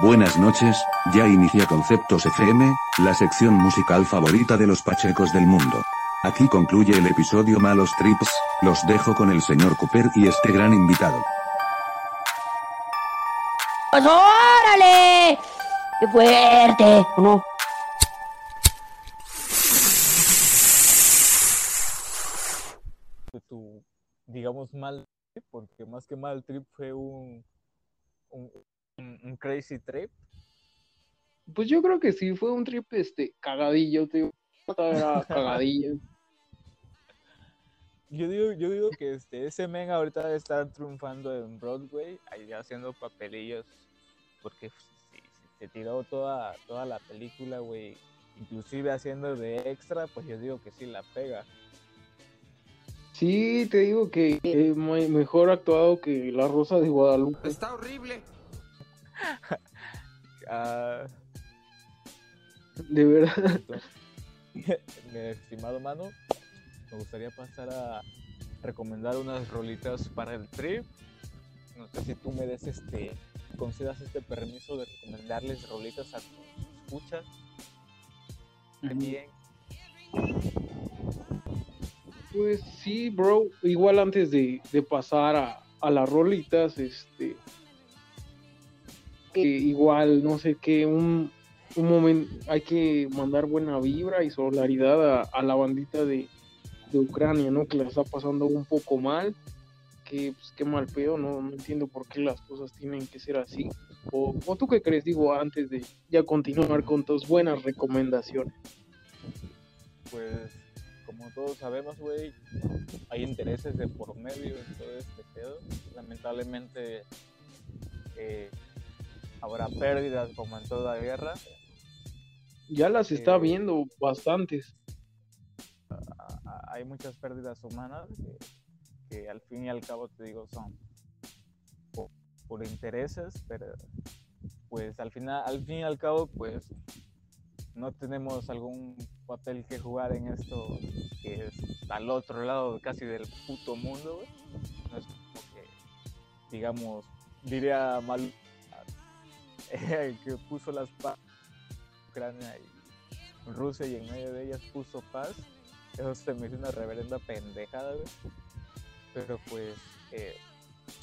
Buenas noches, ya inicia Conceptos FM, la sección musical favorita de los pachecos del mundo. Aquí concluye el episodio Malos Trips, los dejo con el señor Cooper y este gran invitado. Pues órale! ¡Qué fuerte! ¿O no? de tu, digamos, mal trip, porque más que mal trip fue un, un, un- un crazy trip. Pues yo creo que sí, fue un trip este cagadillo, tío. Era cagadillo. Yo digo, yo digo que este, ese men ahorita debe estar triunfando en Broadway, ahí haciendo papelillos, porque si, si se tiró toda, toda la película, güey, inclusive haciendo de extra, pues yo digo que sí la pega. Sí, te digo que eh, me- mejor actuado que La Rosa de Guadalupe. Está horrible. Ah, De verdad. mi estimado mano, me gustaría pasar a recomendar unas rolitas para el trip. No sé si tú me des este, concedas este permiso de recomendarles rolitas a tus escuchas. Aquí en Pues sí, bro. Igual antes de, de pasar a, a las rolitas, este. que igual, no sé qué, un, un momento. Hay que mandar buena vibra y solidaridad a, a la bandita de, de Ucrania, ¿no? Que la está pasando un poco mal. Que, pues, qué mal pedo, ¿no? No entiendo por qué las cosas tienen que ser así. O, o tú qué crees, digo, antes de ya continuar con tus buenas recomendaciones. pues, como todos sabemos, güey, hay intereses de por medio en todo este pedo. Lamentablemente eh, habrá pérdidas como en toda guerra. Ya las está Eh, viendo bastantes. a- a- hay muchas pérdidas humanas que, que al fin y al cabo te digo son por, por intereses, pero pues al final, al fin y al cabo pues no tenemos algún papel que jugar en esto que es al otro lado casi del puto mundo, güey. No es como que, digamos, diría mal que puso las paz Ucrania y Rusia y en medio de ellas puso paz. Eso se me hizo una reverenda pendejada, güey. Pero pues eh,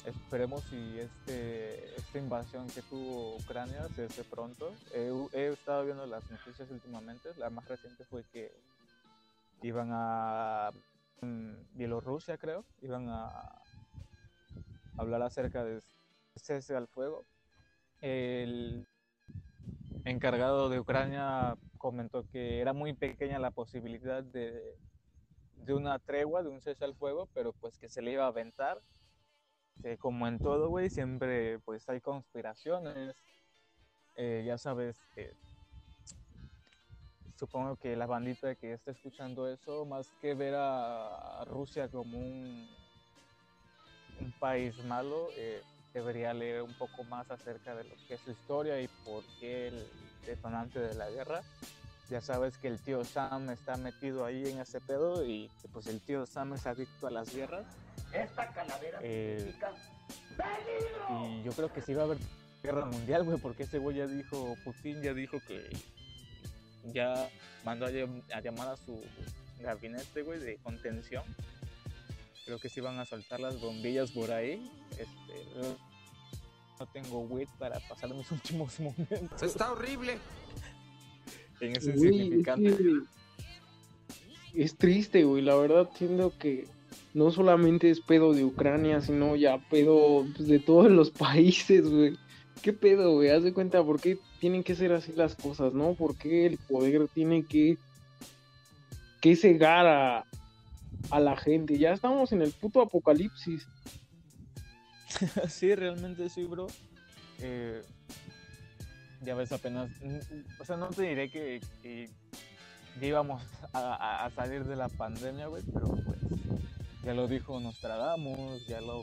esperemos si este, esta invasión que tuvo Ucrania se hace pronto. He, he estado viendo las noticias últimamente. La más reciente fue que iban a mm, Bielorrusia, creo. Iban a hablar acerca de cese al fuego. El encargado de Ucrania comentó que era muy pequeña la posibilidad de, una tregua, de un cese al fuego, pero pues que se le iba a aventar. Eh, como en todo, güey, siempre pues hay conspiraciones. Eh, ya sabes, eh, supongo que la bandita que está escuchando eso, más que ver a, Rusia como un, un país malo, eh, debería leer un poco más acerca de lo que es su historia y por qué el detonante de la guerra. Ya sabes que el tío Sam está metido ahí en ese pedo y pues el tío Sam es adicto a las guerras. Esta calavera Eh, significa y yo creo que sí va a haber guerra mundial, güey, porque ese güey ya dijo, Putin ya dijo que ya mandó a, llam- a llamar a su gabinete, güey, de contención. Creo que sí van a soltar las bombillas por ahí. Este, no tengo wit para pasar mis últimos momentos Está horrible. en ese Güey, es, insignificante. que es triste, güey. La verdad, siento que no solamente es pedo de Ucrania, sino ya pedo pues, de todos los países, güey. ¿Qué pedo, güey? Haz de cuenta, ¿por qué tienen que ser así las cosas, no? ¿Por qué el poder tiene que, que cegar a, a la gente? Ya estamos en el puto apocalipsis. sí, realmente sí, bro. Eh, ya ves apenas, o sea, no te diré que, ya íbamos a, a- a salir de la pandemia, güey, pero pues ya lo dijo Nostradamus, ya lo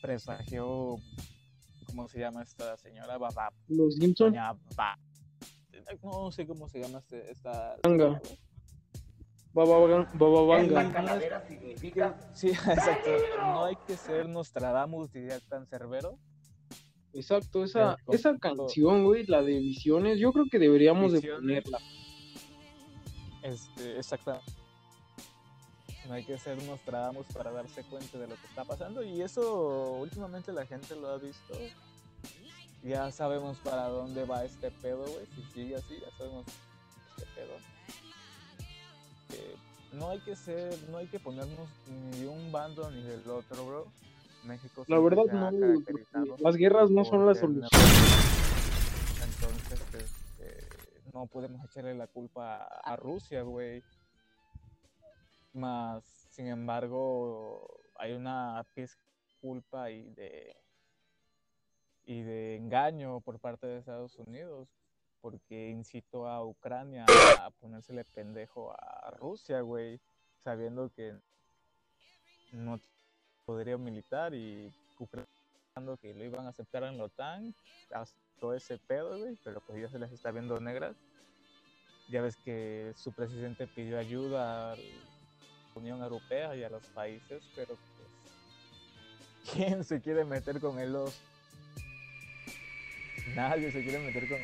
presagió, ¿cómo se llama esta señora? Los Simpson, doña Ba- no sé cómo se llama este, esta... Banga. señora, güey. Baba Banga- Baba Esta Vanga. calavera significa Sí, exacto. No hay que ser Nostradamus, diría tan cerbero. exacto, esa, esa canción, güey, la de Visiones, yo creo que deberíamos de ponerla. Este, exactamente. No hay que ser Nostradamus para darse cuenta de lo que está pasando. Y eso últimamente la gente lo ha visto. Ya sabemos para dónde va este pedo, güey. Si sigue así, ya sabemos este pedo. Eh, no hay que ser, no hay que ponernos ni de un bando ni del otro, bro. México La verdad no, las guerras no son la solución. Entonces, este, no podemos echarle la culpa a Rusia, güey. Más, sin embargo, hay una culpa y de y de engaño por parte de Estados Unidos, porque incitó a Ucrania a ponérsele pendejo a Rusia, güey, sabiendo que no podría militar y Ucrania que lo iban a aceptar en la OTAN, todo ese pedo, güey, pero pues ya se les está viendo negras. Ya ves que su presidente pidió ayuda Unión Europea y a los países, pero pues, ¿quién se quiere meter con el oso? Nadie se quiere meter con...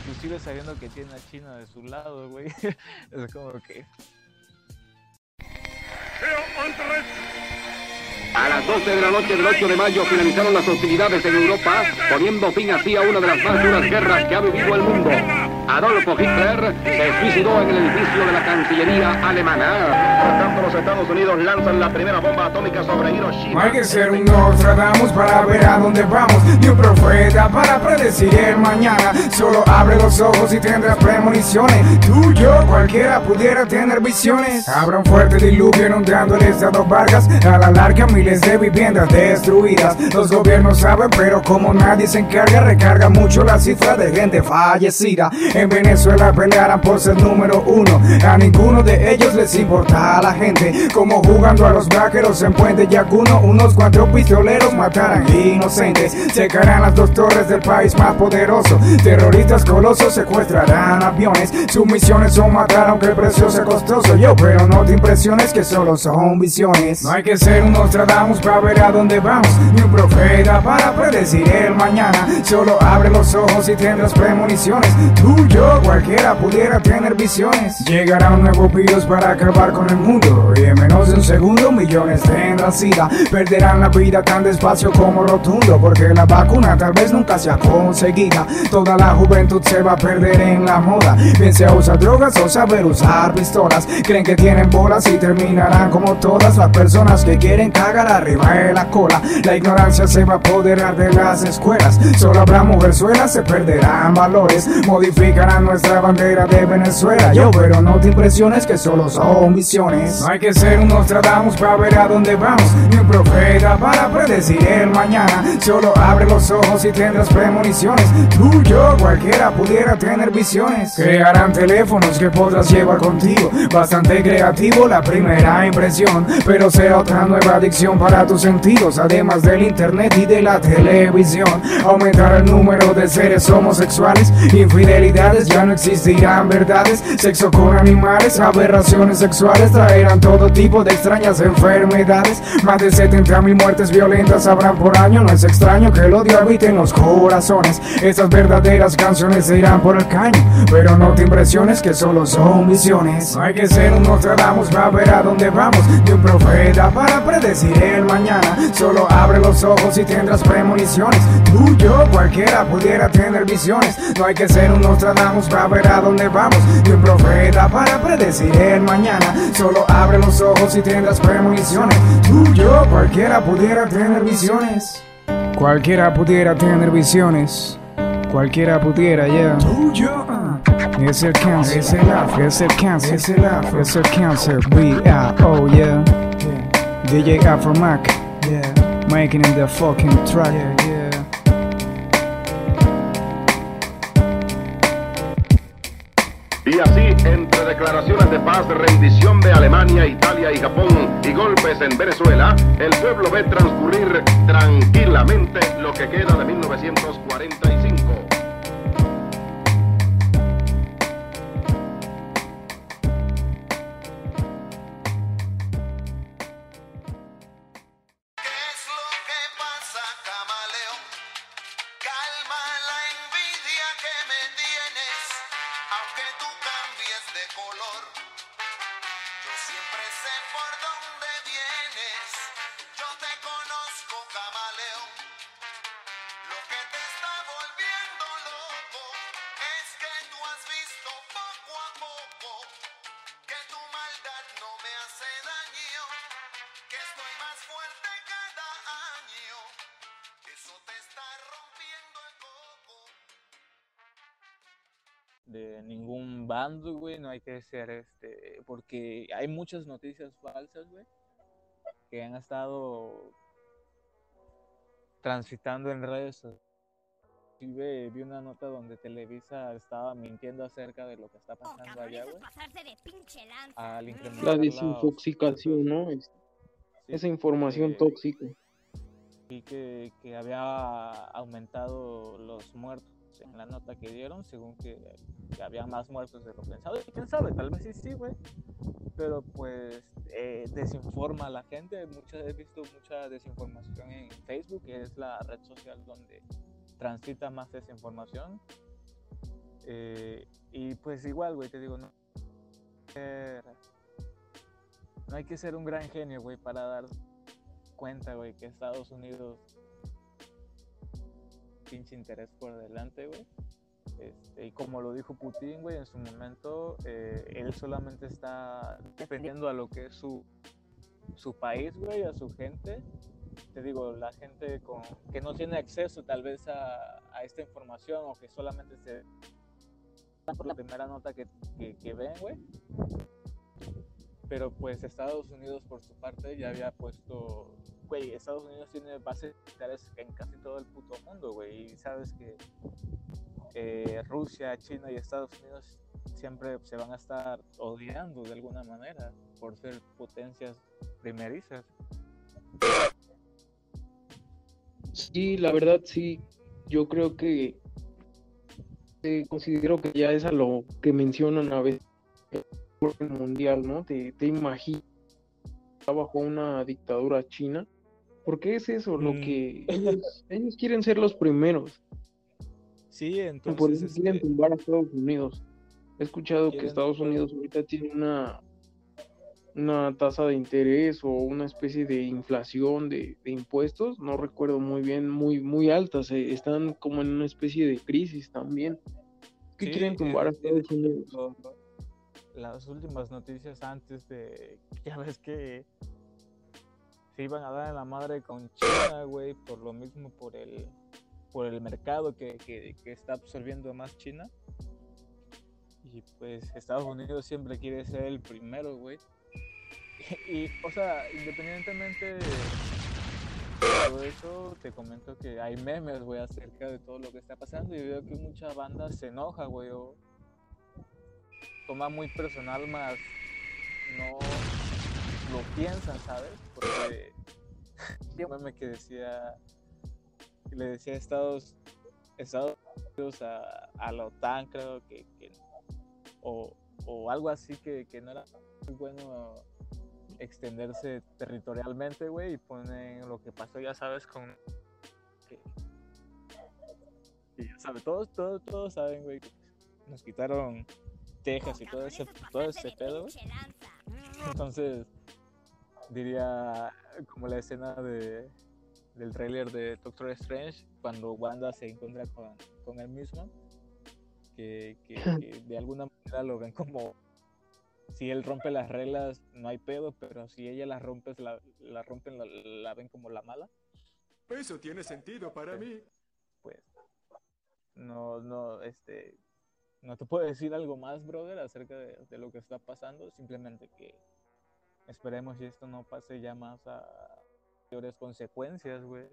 Inclusive sabiendo que tiene a China de su lado, güey. es como que... A las 12 de la noche del 8 de mayo finalizaron las hostilidades en Europa, poniendo fin así a una de las más duras guerras que ha vivido el mundo. Adolfo Hitler se suicidó en el edificio de la Cancillería alemana. Por tanto, los Estados Unidos lanzan la primera bomba atómica sobre Hiroshima. hay que ser un Nostradamus para ver a dónde vamos, ni un profeta para predecir el mañana. Solo abre los ojos y tendrás premoniciones. Tú, yo, cualquiera pudiera tener visiones. Habrá un fuerte diluvio inundando el estado Vargas. A la larga, miles de viviendas destruidas. Los gobiernos saben, pero como nadie se encarga, recarga mucho la cifra de gente fallecida. En Venezuela pelearán por ser número uno. A ninguno de ellos les importa a la gente. Como jugando a los vaqueros en Puente Yacuno, unos cuatro pistoleros matarán inocentes. Secarán las dos torres del país más poderoso. Terroristas colosos secuestrarán aviones. Sus misiones son matar aunque el precio sea costoso. Yo, pero no te impresiones que solo son visiones. No hay que ser un Nostradamus para ver a dónde vamos. Ni un profeta para predecir el mañana. Solo abre los ojos y tendrás premoniciones. Yo, cualquiera pudiera tener visiones. Llegará un nuevo virus para acabar con el mundo. Y en menos de un segundo, millones tendrán sida. Perderán la vida tan despacio como rotundo. Porque la vacuna tal vez nunca sea conseguida. Toda la juventud se va a perder en la moda. Bien sea usar drogas o saber usar pistolas. Creen que tienen bolas y terminarán como todas las personas que quieren cagar arriba de la cola. La ignorancia se va a apoderar de las escuelas. Solo habrá mujerzuelas, se perderán valores. Nuestra bandera de Venezuela. Yo, pero no te impresiones que solo son visiones. No hay que ser un Nostradamus para ver a dónde vamos. Ni un profeta para predecir el mañana. Solo abre los ojos y tendrás premoniciones. Tú, yo, cualquiera pudiera tener visiones. Crearán teléfonos que podrás llevar contigo. Bastante creativo la primera impresión. Pero será otra nueva adicción para tus sentidos. Además del internet y de la televisión. Aumentará el número de seres homosexuales. Infidelidades ya no existirán verdades. Sexo con animales, aberraciones sexuales. Traerán todo tipo de extrañas enfermedades. Más de 70 mil muertes violentas habrán por año. No es extraño que el odio habite en los corazones. Estas verdaderas canciones se irán por el caño. Pero no te impresiones que solo son visiones. No hay que ser un Nostradamus para ver a dónde vamos. Ni un profeta para predecir el mañana. Solo abre los ojos y tendrás premoniciones. Tú, yo, cualquiera pudiera tener visiones. No hay que ser un Nostradamus para ver a dónde vamos. Ni un profeta para predecir el mañana. Solo abre los ojos y tendrás premoniciones. Tú, yo, cualquiera pudiera tener visiones. Cualquiera pudiera tener visiones. Cualquiera pudiera, ya. Tú, yo. ah. El cáncer, es el af, es el cáncer, es el af, es el cáncer. We are, oh yeah. DJ Afro Mac, yeah. Making in the fucking track, yeah, yeah. Declaraciones de paz, rendición de Alemania, Italia y Japón y golpes en Venezuela, el pueblo ve transcurrir tranquilamente lo que queda de 1945. Hay que ser, este, porque hay muchas noticias falsas, güey, que han estado transitando en redes sociales. Vi, vi una nota donde Televisa estaba mintiendo acerca de lo que está pasando allá, güey. Al incrementar La desintoxicación, ¿no? Sí, Esa información eh, tóxica. que, que había aumentado los muertos en la nota que dieron, según que, había más muertos de lo pensado. Y quién sabe, tal vez sí, sí, güey. Pero pues eh, desinforma a la gente. Mucha, he visto mucha desinformación en Facebook, que es la red social donde transita más desinformación. Eh, y pues igual, güey, te digo, no, no hay que ser un gran genio, güey, para dar cuenta, güey, que Estados Unidos pinche interés por delante, güey. Este, y como lo dijo Putin, güey, en su momento, eh, él solamente está dependiendo a lo que es su, su país, güey, a su gente. Te digo, la gente con, que no tiene acceso tal vez a, a esta información o que solamente se por la primera nota que, que, que ven, güey. Pero pues Estados Unidos por su parte ya había puesto, güey, Estados Unidos tiene bases militares en casi todo el puto mundo, güey. Y sabes que eh, Rusia, China y Estados Unidos siempre se van a estar odiando de alguna manera por ser potencias primerizas. Sí, la verdad sí. Yo creo que considero que ya es a lo que mencionan a veces el mundial, ¿no? Te, te imaginas bajo una dictadura china. Porque es eso, lo Mm. que ellos, ellos quieren ser los primeros. Sí, y por entonces eso quieren este, tumbar a Estados Unidos. He escuchado que Estados Unidos ahorita tiene una, una tasa de interés o una especie de inflación de, de impuestos, no recuerdo muy bien, muy, muy altas. eh, Están como en una especie de crisis también. Sí, quieren tumbar a Estados Unidos. las últimas noticias antes de ya ves que se iban a dar en la madre con China, güey, por lo mismo por el por el mercado que, que, está absorbiendo más China. Y pues Estados Unidos siempre quiere ser el primero, güey. Y, o sea, independientemente de todo eso, te comento que hay memes, güey, acerca de todo lo que está pasando y veo que mucha banda se enoja, güey, o toma muy personal, más no lo piensan, ¿sabes? Porque un meme que decía, que le decía a Estados, Estados Unidos a, a la OTAN, creo que, que- o, o algo así que, que no era muy bueno extenderse territorialmente, güey, y ponen lo que pasó, ya sabes, con... que- y ya sabes, todos, todos, todos saben, güey, que nos quitaron Texas y todo ese, todo ese pedo, güey. Entonces, diría como la escena de, del tráiler de Doctor Strange, cuando Wanda se encuentra con, con él mismo, que, que- que de alguna manera lo ven como, si él rompe las reglas, no hay pedo, pero si ella las rompe, la, la rompen, la, la ven como la mala, Eso tiene sentido para mí. pues, no, no, este, no te puedo decir algo más, brother, acerca de, de lo que está pasando, simplemente que esperemos y esto no pase ya más a peores consecuencias, güey.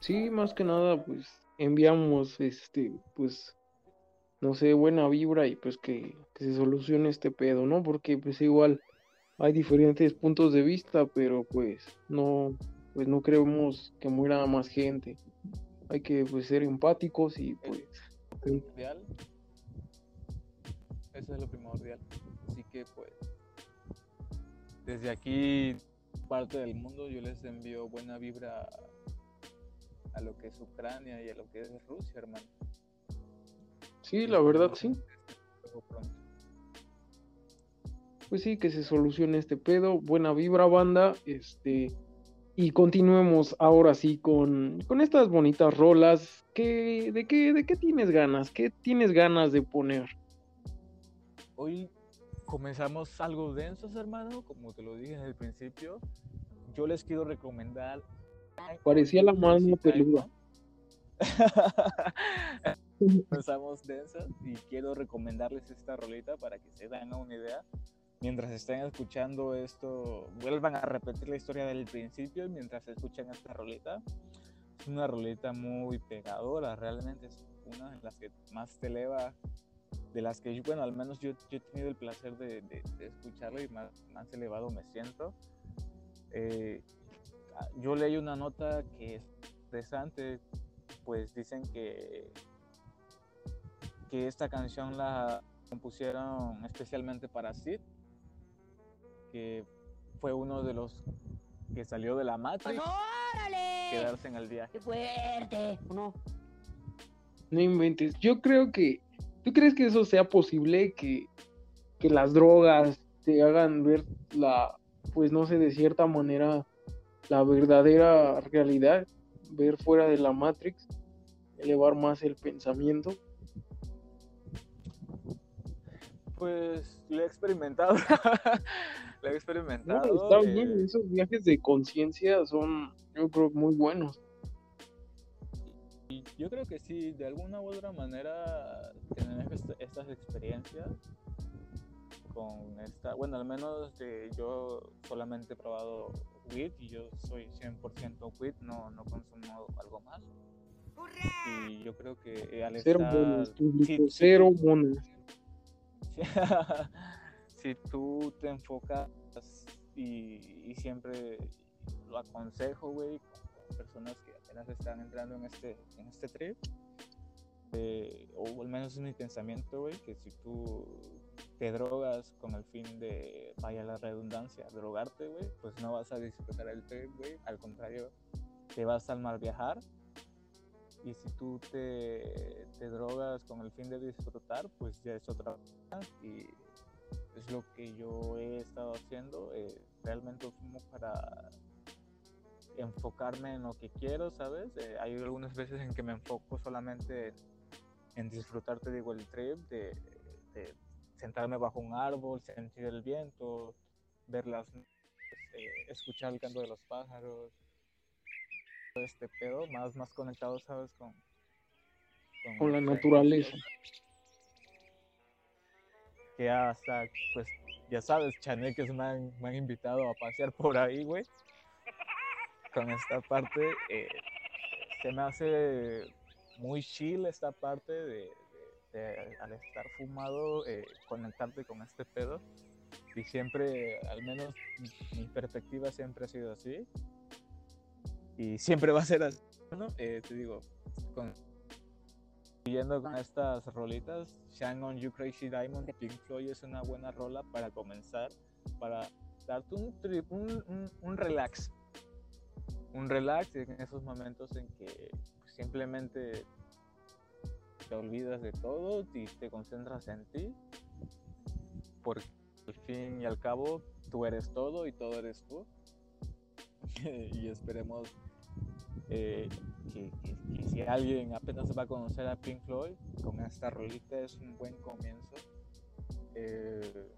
Sí, más que nada, pues enviamos, este, pues, no sé, buena vibra y pues que, que se solucione este pedo, ¿no? Porque pues igual hay diferentes puntos de vista, pero pues no, pues no queremos que muera más gente. Hay que pues ser empáticos y pues. Eso es lo primordial. Así que pues desde aquí, parte del mundo, yo les envío buena vibra a lo que es Ucrania y a lo que es Rusia, hermano. sí, la verdad sí. Pues sí, que se solucione este pedo. Buena vibra, banda. Este. Y continuemos ahora sí con, con estas bonitas rolas. ¿Qué, de, qué, ¿De qué tienes ganas? ¿Qué tienes ganas de poner? Hoy comenzamos algo densos, hermano, como te lo dije en el principio. Yo les quiero recomendar. Parecía la mano peluda. Empezamos densas y quiero recomendarles esta rolita para que se den una idea. Mientras estén escuchando esto, vuelvan a repetir la historia del principio y mientras escuchan esta rolita. Es una rolita muy pegadora, realmente es una de las que más te eleva, de las que, bueno, al menos yo, yo he tenido el placer de, de, de escucharlo y más, más elevado me siento. Eh, yo leí una nota que es interesante, pues dicen que, que esta canción la compusieron especialmente para Sid, que fue uno de los que salió de la Matrix, ¡Órale! quedarse en el viaje. ¡Qué fuerte! ¿O no? No inventes. Yo creo que. ¿Tú crees que eso sea posible? Que, que las drogas te hagan ver la. Pues no sé, de cierta manera, la verdadera realidad. Ver fuera de la Matrix. Elevar más el pensamiento. Pues lo he experimentado. lo he No, experimentado. está eh, bien. Esos viajes de conciencia son, yo creo, muy buenos. Y yo creo que sí, de alguna u otra manera, tener est- estas experiencias con esta, bueno, al menos de- yo solamente he probado weed y yo soy 100% weed, no, no consumo algo más. Y yo creo que eh, al Cero estar... monas, público. sí, sí, cero monas. si, si tú te enfocas y, y siempre lo aconsejo, güey, personas que apenas están entrando en este, en este trip, eh, o al menos es mi pensamiento, güey, que si tú te drogas con el fin de, vaya la redundancia, drogarte, güey, pues no vas a disfrutar el trip, güey, al contrario, te vas al mal viajar. Y si tú te, te drogas con el fin de disfrutar, pues ya es otra cosa. Y es lo que yo he estado haciendo. eh, realmente fumo para enfocarme en lo que quiero, ¿sabes? Eh, hay algunas veces en que me enfoco solamente en, en disfrutar, te digo, el trip, de, de sentarme bajo un árbol, sentir el viento, ver las nubes, eh, escuchar el canto de los pájaros, todo este pedo, más, más conectado, ¿sabes? Con, Con la con- naturaleza. que hasta, pues, ya sabes, chaneques me han, me han invitado a pasear por ahí, güey. Con esta parte, eh, se me hace muy chill esta parte de, de- de, al estar fumado, eh, conectarte con este pedo. Y siempre, al menos mi, perspectiva siempre ha sido así. Y siempre va a ser así, ¿no? Eh, te digo, con, siguiendo con estas rolitas, Shine on You Crazy Diamond Pink Floyd es una buena rola para comenzar, para darte un, un, un, un relax. Un relax en esos momentos en que pues, simplemente te olvidas de todo y te concentras en ti, porque al fin y al cabo tú eres todo y todo eres tú. y esperemos eh, que, si alguien apenas va a conocer a Pink Floyd, con esta rolita es un buen comienzo. Eh,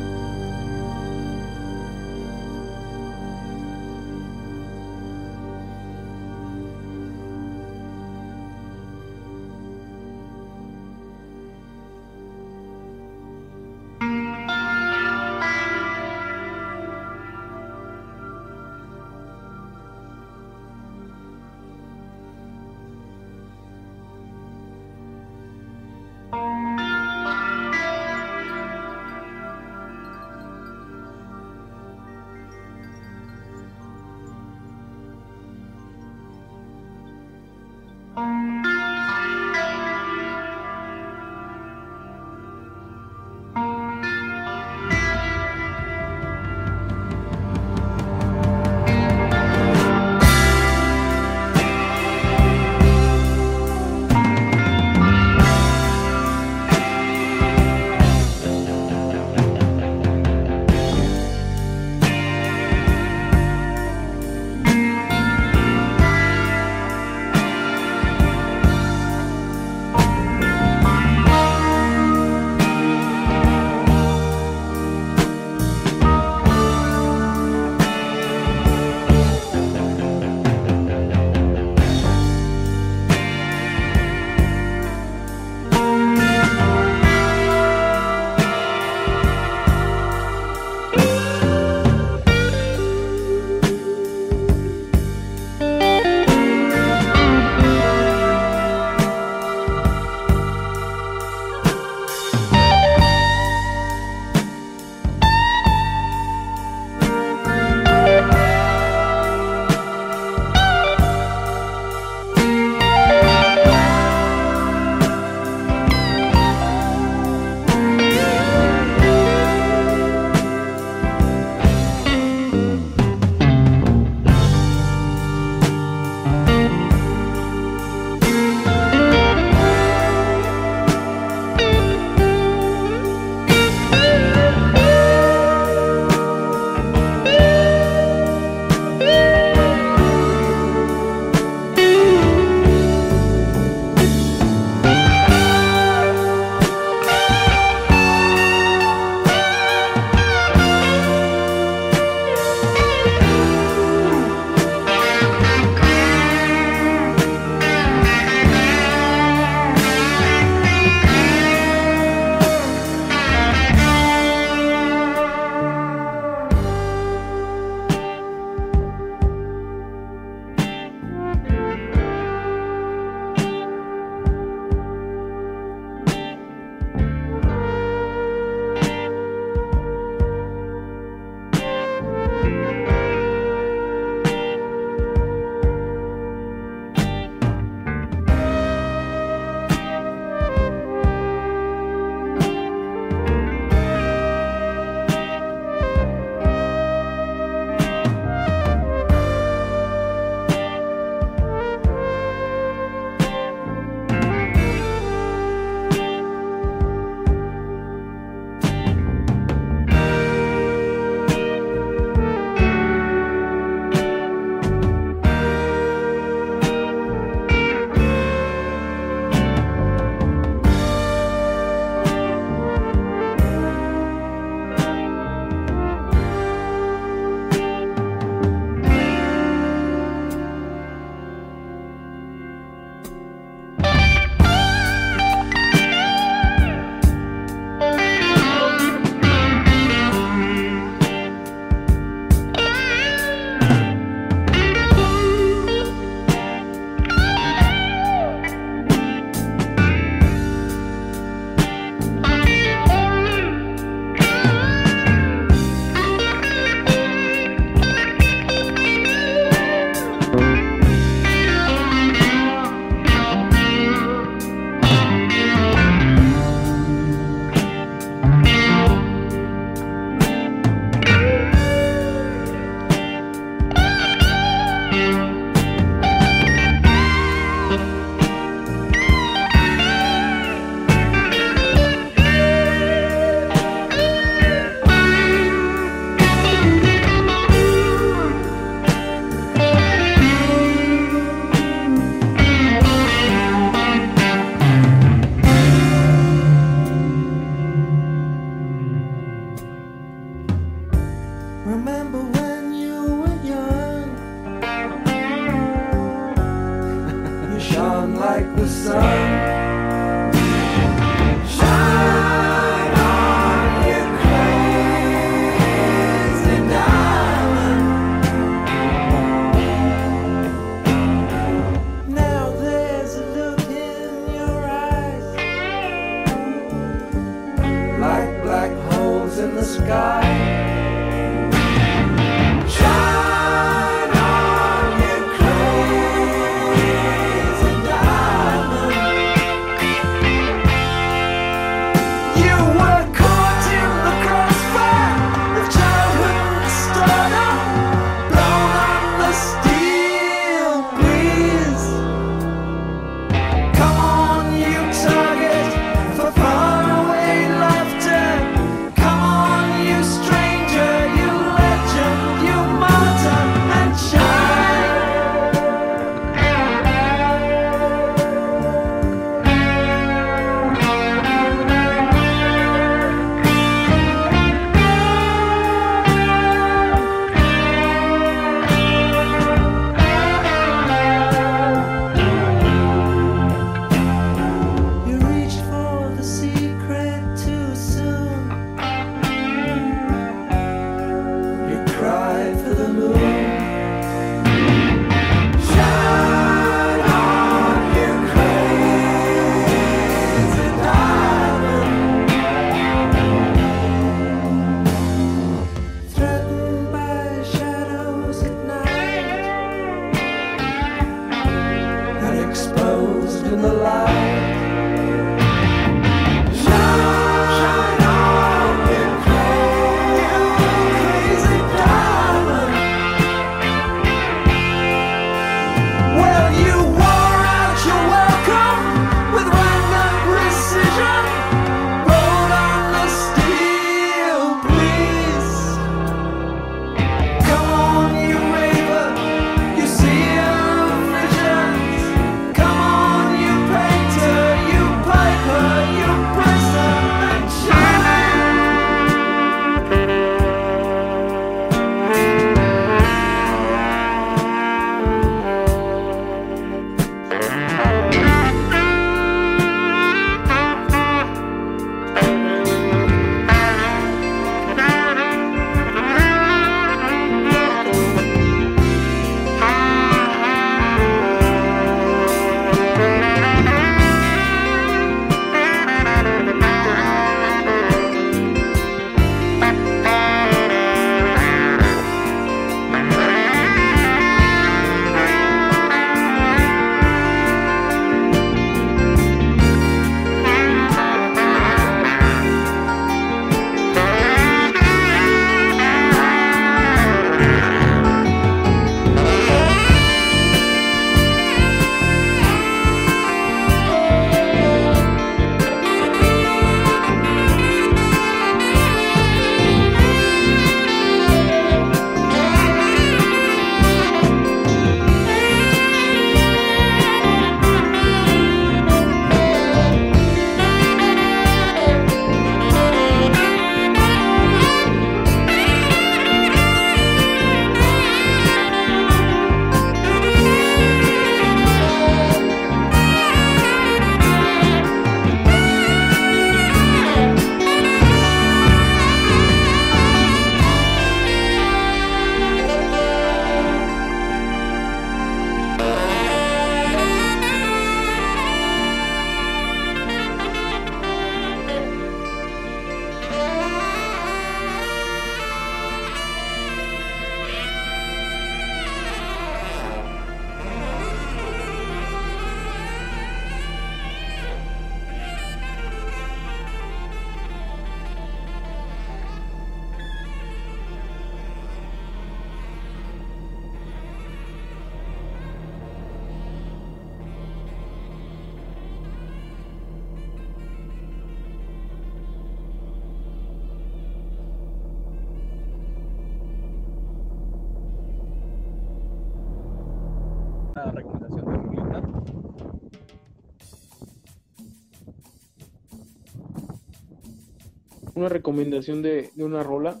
Una recomendación de, de una rola.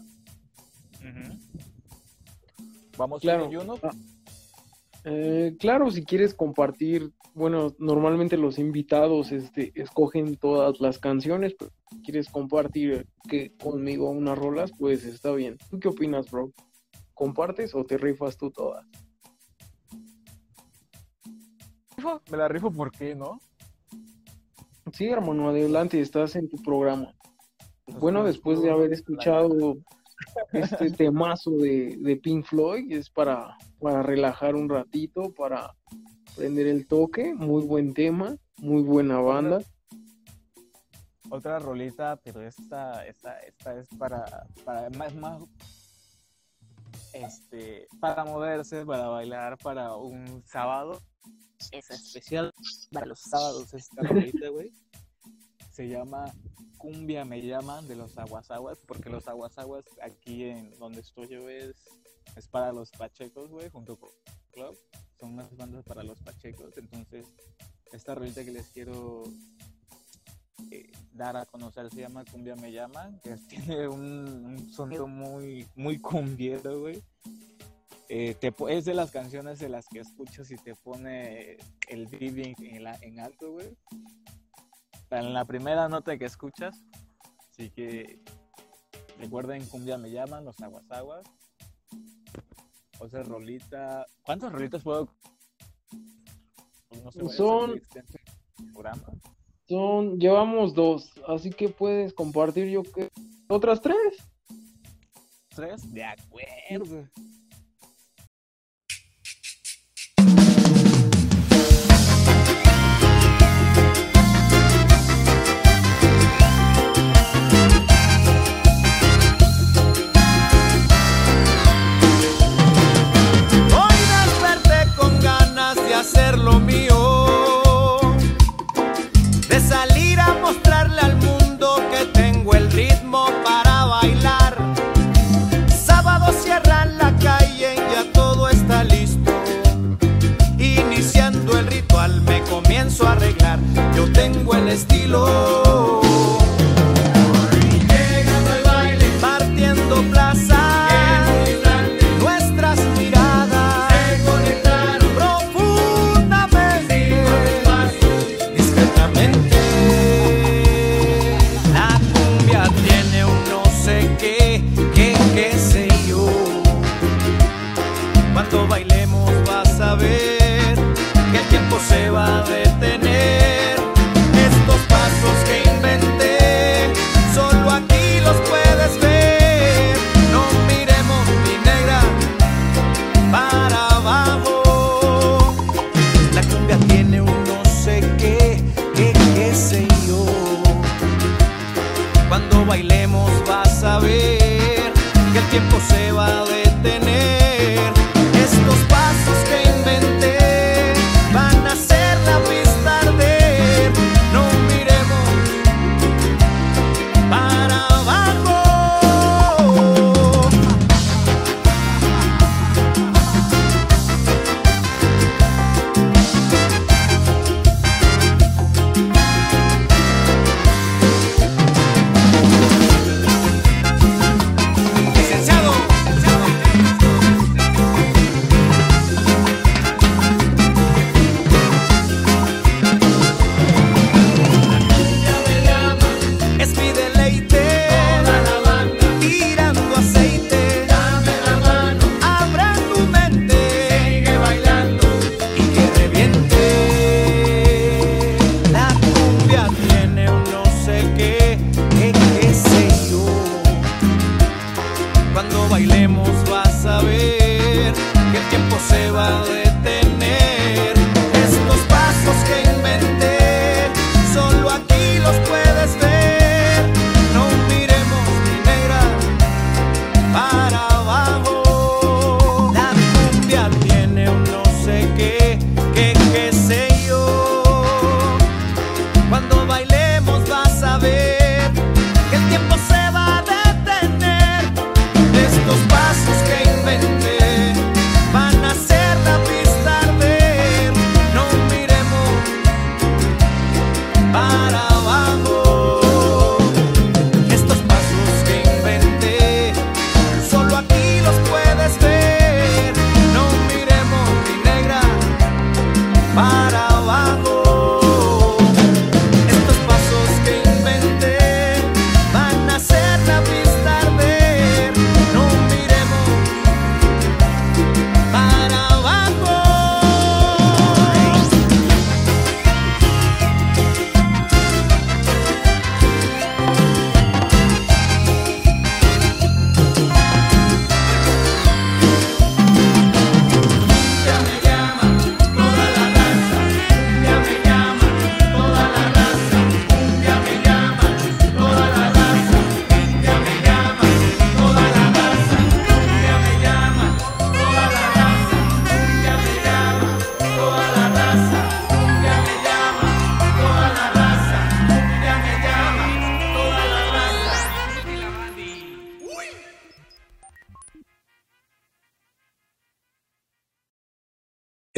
Vamos Claro. con Juno. Ah, eh, claro, si quieres compartir bueno, normalmente los invitados este, escogen todas las canciones, pero si quieres compartir que conmigo unas rolas, pues está bien. ¿Tú qué opinas, bro? ¿Compartes o te rifas tú todas? Me la rifo, ¿por qué no? Sí, hermano, adelante, estás en tu programa. Pues Bueno, no, después de haber escuchado este temazo de, de Pink Floyd, es para, para relajar un ratito, para prender el toque. Muy buen tema, muy buena banda. Otra rolita, pero esta, esta, esta es para, para más, más, este, para moverse, para bailar, para un sábado. Es especial para los sábados esta rolita, güey. Se llama Cumbia Me Llaman de los Aguasaguas, porque los Aguasaguas aquí en donde estoy yo es, es para los pachecos, güey, junto con Club. Son unas bandas para los pachecos. Entonces, esta rolita que les quiero eh, dar a conocer se llama Cumbia Me Llama, que tiene un, sonido muy, muy cumbiero, güey. Eh, es de las canciones de las que escuchas y te pone el beat en, la- en alto, güey. En la primera nota que escuchas, así que recuerden Cumbia Me Llaman, los aguasaguas. Otra rolita. ¿Cuántas rolitas puedo? No sé, Son- programa. Son, llevamos dos, así que puedes compartir yo que otras tres. ¿Tres? De acuerdo. Hacer lo mío, de salir a mostrarle al mundo que tengo el ritmo para bailar. Sábado cierran la calle, ya todo está listo. Iniciando el ritual me comienzo a arreglar, yo tengo el estilo.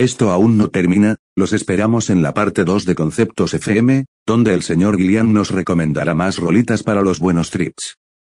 Esto aún no termina, los esperamos en la parte 2 de Conceptos FM, donde el señor Gillian nos recomendará más rolitas para los buenos trips.